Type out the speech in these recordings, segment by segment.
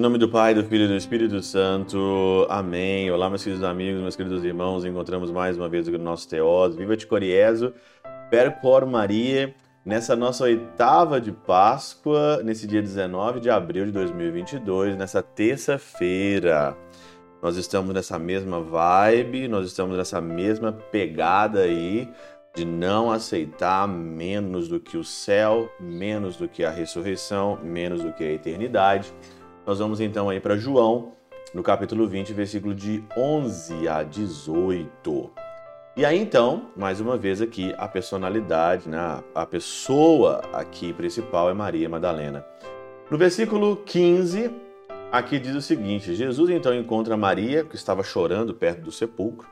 Em nome do Pai, do Filho e do Espírito Santo. Amém. Olá, meus queridos amigos, meus queridos irmãos. Encontramos mais uma vez o nosso Teós. Viva de Coriezo, Percor Maria, nessa nossa oitava de Páscoa, nesse dia 19 de abril de 2022, nessa terça-feira. Nós estamos nessa mesma vibe, nós estamos nessa mesma pegada aí de não aceitar menos do que o céu, menos do que a ressurreição, menos do que a eternidade. Nós vamos então aí para João, no capítulo 20, versículo de 11 a 18. E aí então, mais uma vez aqui, a personalidade, né? a pessoa aqui principal é Maria Madalena. No versículo 15, aqui diz o seguinte: Jesus então encontra Maria, que estava chorando perto do sepulcro,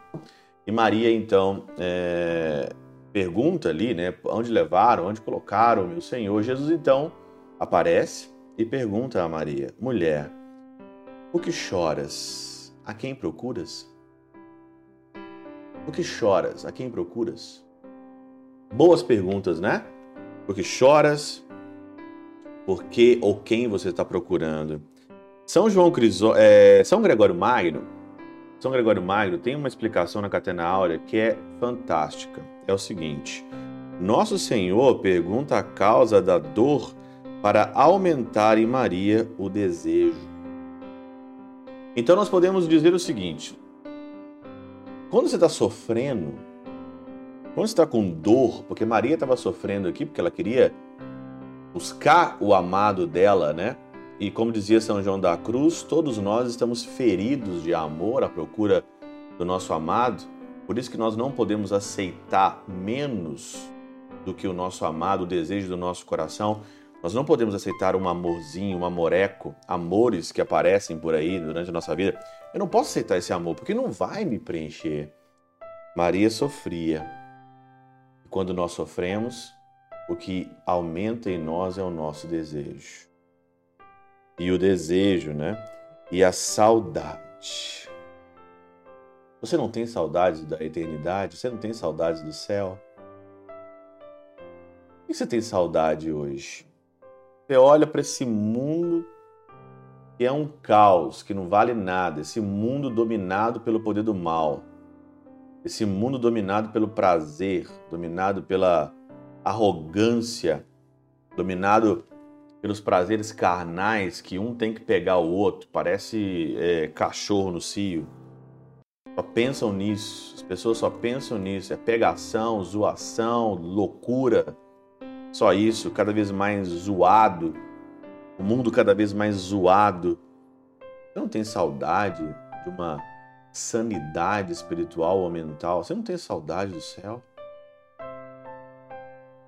e Maria então é, pergunta ali, né, onde levaram, onde colocaram o meu Senhor. Jesus então aparece e pergunta a Maria: Mulher, o que choras? A quem procuras? O que choras? A quem procuras? Boas perguntas, né? Por que choras? Por que ou quem você está procurando? São João Crisó... É... São Gregório Magno, São Gregório Magno tem uma explicação na Catena Áurea que é fantástica. É o seguinte: Nosso Senhor pergunta a causa da dor para aumentar em Maria o desejo. Então nós podemos dizer o seguinte: quando você está sofrendo, quando você está com dor, porque Maria estava sofrendo aqui porque ela queria buscar o amado dela, né? E como dizia São João da Cruz, todos nós estamos feridos de amor à procura do nosso amado. Por isso que nós não podemos aceitar menos do que o nosso amado, o desejo do nosso coração. Nós não podemos aceitar um amorzinho, um amoreco, amores que aparecem por aí durante a nossa vida. Eu não posso aceitar esse amor porque não vai me preencher. Maria sofria. Quando nós sofremos, o que aumenta em nós é o nosso desejo. E o desejo, né? E a saudade. Você não tem saudades da eternidade? Você não tem saudades do céu? Que você tem saudade hoje? Você olha para esse mundo que é um caos, que não vale nada, esse mundo dominado pelo poder do mal, esse mundo dominado pelo prazer, dominado pela arrogância, dominado pelos prazeres carnais que um tem que pegar o outro, parece é, cachorro no cio. Só pensam nisso, as pessoas só pensam nisso, é pegação, zoação, loucura só isso, cada vez mais zoado, o mundo cada vez mais zoado. Você não tem saudade de uma sanidade espiritual ou mental? Você não tem saudade do céu?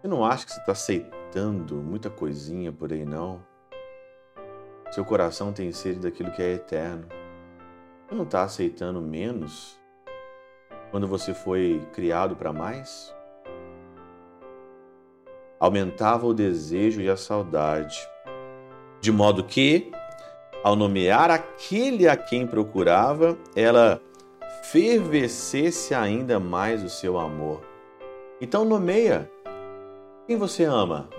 Você não acha que você está aceitando muita coisinha por aí, não? Seu coração tem sede daquilo que é eterno. Você não está aceitando menos quando você foi criado para mais? aumentava o desejo e a saudade, de modo que, ao nomear aquele a quem procurava, ela fervescesse ainda mais o seu amor. Então nomeia quem você ama.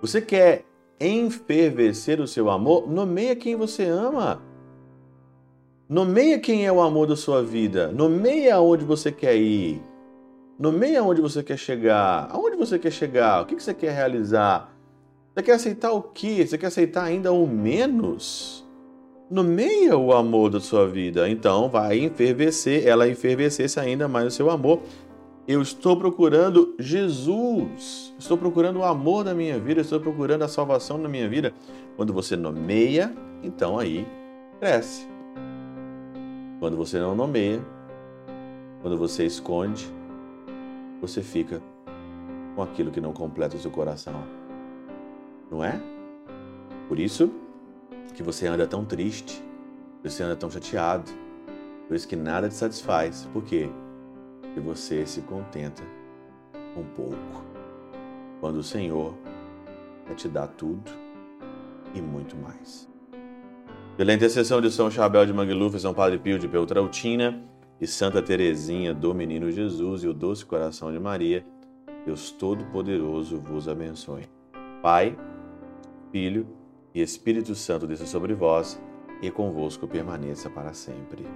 Você quer enfervecer o seu amor? Nomeia quem você ama. Nomeia quem é o amor da sua vida. Nomeia aonde você quer ir. Nomeia aonde você quer chegar. Aonde você quer chegar? O que você quer realizar? Você quer aceitar o quê? Você quer aceitar ainda o menos? Nomeia o amor da sua vida. Então vai enfervecer, ela enfervecesse ainda mais o seu amor. Eu estou procurando Jesus. Estou procurando o amor da minha vida. Estou procurando a salvação da minha vida. Quando você nomeia, então aí cresce. Quando você não nomeia, quando você esconde, você fica com aquilo que não completa o seu coração. Não é? Por isso que você anda tão triste, você anda tão chateado, por isso que nada te satisfaz. Por quê? Porque você se contenta com pouco. Quando o Senhor quer te dar tudo e muito mais. Pela intercessão de São Chabel de Mangluf, São Padre Pio de Peltrautina, e Santa Teresinha do Menino Jesus e o doce coração de Maria, Deus Todo-Poderoso vos abençoe. Pai, Filho e Espírito Santo desça sobre vós e convosco permaneça para sempre.